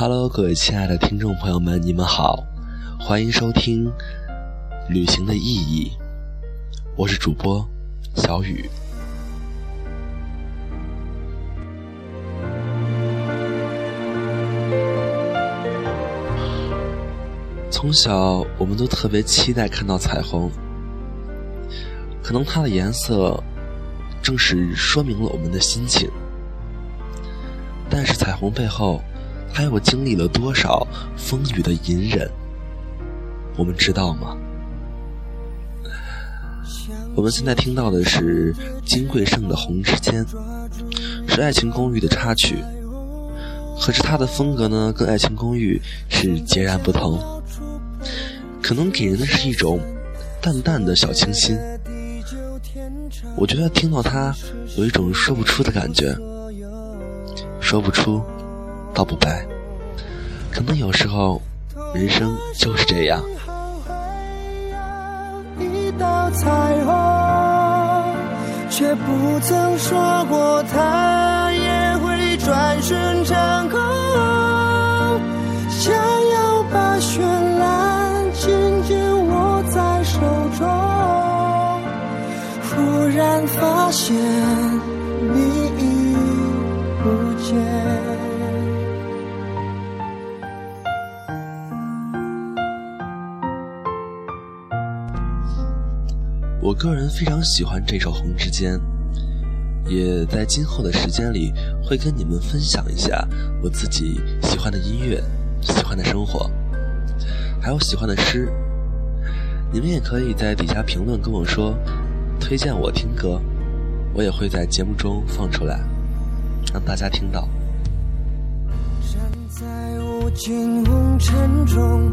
Hello，各位亲爱的听众朋友们，你们好，欢迎收听《旅行的意义》，我是主播小雨。从小，我们都特别期待看到彩虹，可能它的颜色正是说明了我们的心情。但是，彩虹背后。他又经历了多少风雨的隐忍？我们知道吗？我们现在听到的是金贵晟的《红之间》，是《爱情公寓》的插曲。可是它的风格呢，跟《爱情公寓》是截然不同。可能给人的是一种淡淡的小清新。我觉得听到它，有一种说不出的感觉，说不出。道不白，可能有时候人生就是这样。一道彩虹，却不曾说过它也会转瞬成空。想要把绚烂紧紧握在手中，忽然发现我个人非常喜欢这首《红之间》，也在今后的时间里会跟你们分享一下我自己喜欢的音乐、喜欢的生活，还有喜欢的诗。你们也可以在底下评论跟我说，推荐我听歌，我也会在节目中放出来，让大家听到。尽红尘中，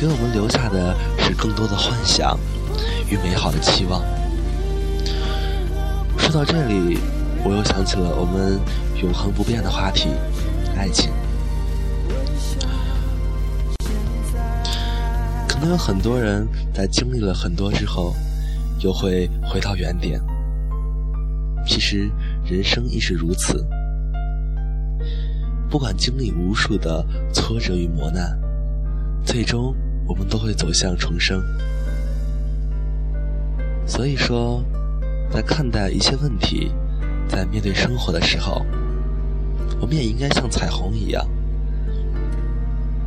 给我们留下的是更多的幻想与美好的期望。说到这里，我又想起了我们永恒不变的话题——爱情。可能有很多人在经历了很多之后，又会回到原点。其实，人生亦是如此。不管经历无数的挫折与磨难，最终我们都会走向重生。所以说，在看待一些问题，在面对生活的时候，我们也应该像彩虹一样，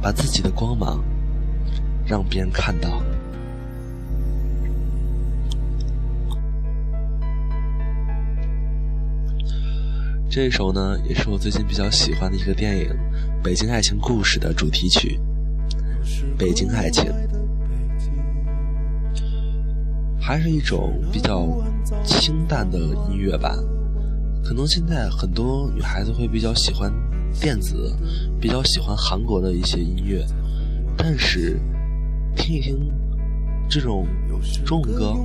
把自己的光芒让别人看到。这一首呢，也是我最近比较喜欢的一个电影《北京爱情故事》的主题曲，《北京爱情》，还是一种比较清淡的音乐吧。可能现在很多女孩子会比较喜欢电子，比较喜欢韩国的一些音乐，但是听一听这种中文歌，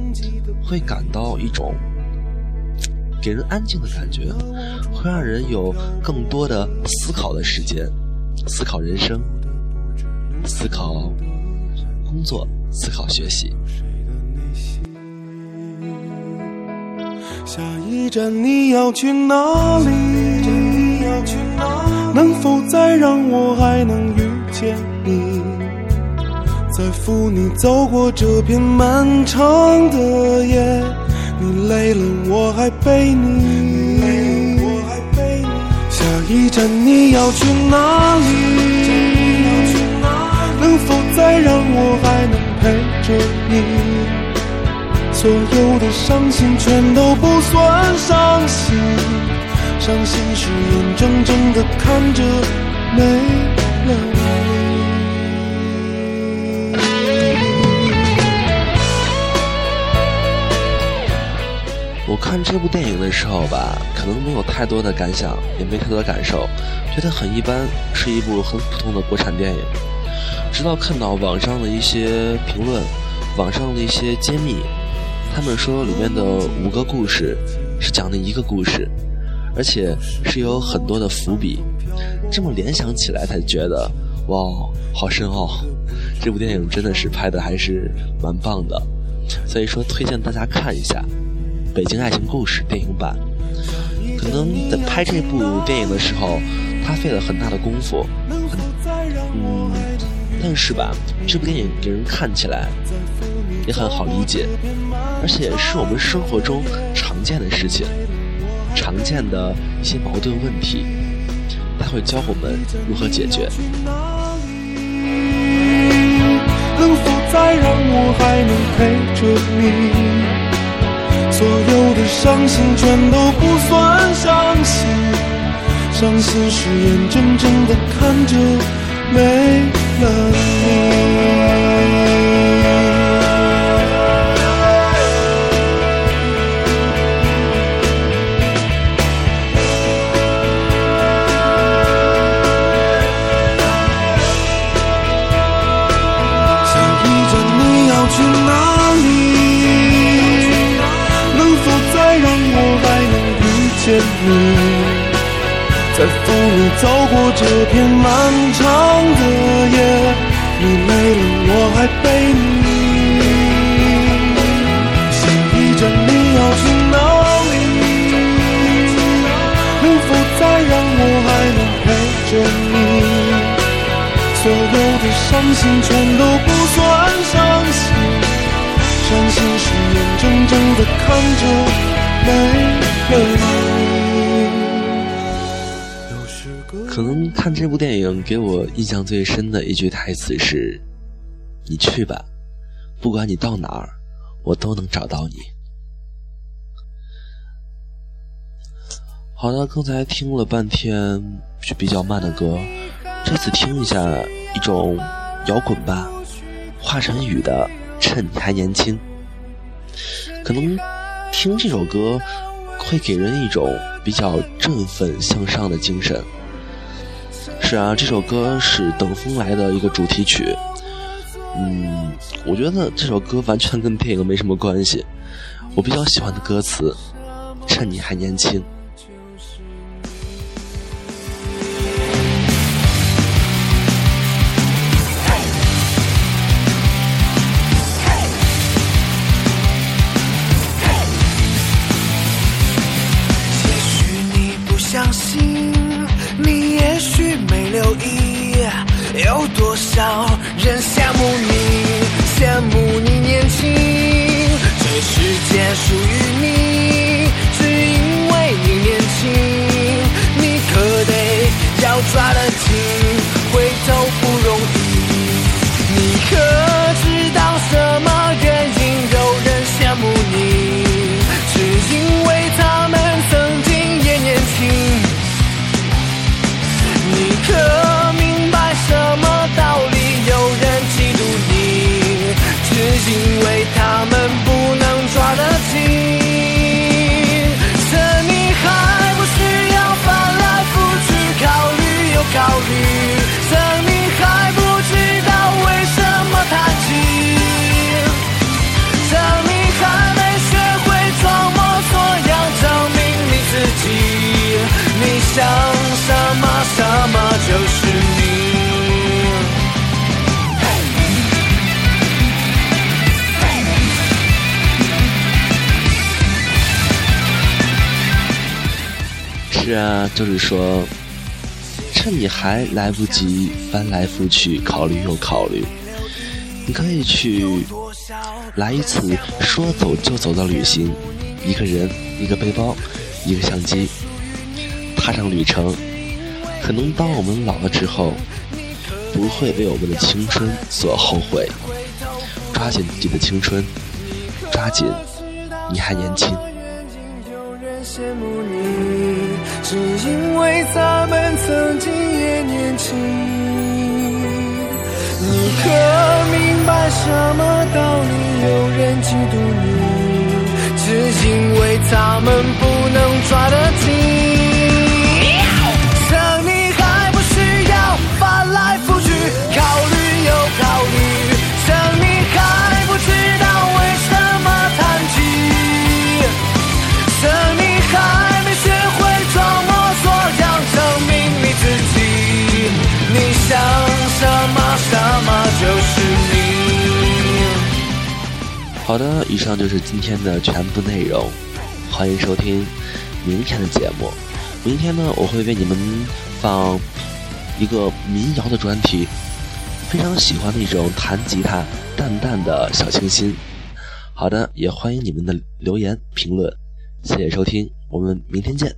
会感到一种。给人安静的感觉，会让人有更多的思考的时间，思考人生，思考工作，思考学习。下一站你要去哪里？能否再让我还能遇见你？再扶你走过这片漫长的夜。你累了，我还背你。下一站你要去哪里？能否再让我还能陪着你？所有的伤心全都不算伤心，伤心是眼睁睁的看着没了。我看这部电影的时候吧，可能没有太多的感想，也没太多的感受，觉得很一般，是一部很普通的国产电影。直到看到网上的一些评论，网上的一些揭秘，他们说里面的五个故事是讲的一个故事，而且是有很多的伏笔。这么联想起来，才觉得哇，好深奥！这部电影真的是拍的还是蛮棒的，所以说推荐大家看一下。《北京爱情故事》电影版，可能在拍这部电影的时候，他费了很大的功夫，很嗯，但是吧，这部电影给人看起来也很好理解，而且是我们生活中常见的事情，常见的一些矛盾问题，他会教我们如何解决。能否再让我还能陪着你？所有的伤心全都不算伤心，伤心是眼睁睁的看着没了在风里走过这片漫长的夜，你累了我还背你。下一站你要去哪里？能否再让我还能陪着你？所有的伤心全都不可能看这部电影给我印象最深的一句台词是：“你去吧，不管你到哪儿，我都能找到你。”好的，刚才听了半天是比较慢的歌，这次听一下一种摇滚吧，华晨宇的《趁你还年轻》。可能听这首歌。会给人一种比较振奋向上的精神。是啊，这首歌是《等风来》的一个主题曲。嗯，我觉得这首歌完全跟电影没什么关系。我比较喜欢的歌词：“趁你还年轻。”多少人羡慕你，羡慕你年轻？这世界属于你，只因为你年轻。想什么什么就是你是啊，就是说，趁你还来不及翻来覆去考虑又考虑，你可以去来一次说走就走的旅行，一个人，一个背包，一个相机，踏上旅程，可能当我们老了之后，不会为我们的青春所后悔。抓紧自己的青春，抓紧，你还年轻。只因为咱们曾经也年轻。你可明白什么道理？有人嫉妒你，只因为他们不能抓得好的，以上就是今天的全部内容，欢迎收听明天的节目。明天呢，我会为你们放一个民谣的专题，非常喜欢的一种弹吉他淡淡的小清新。好的，也欢迎你们的留言评论，谢谢收听，我们明天见。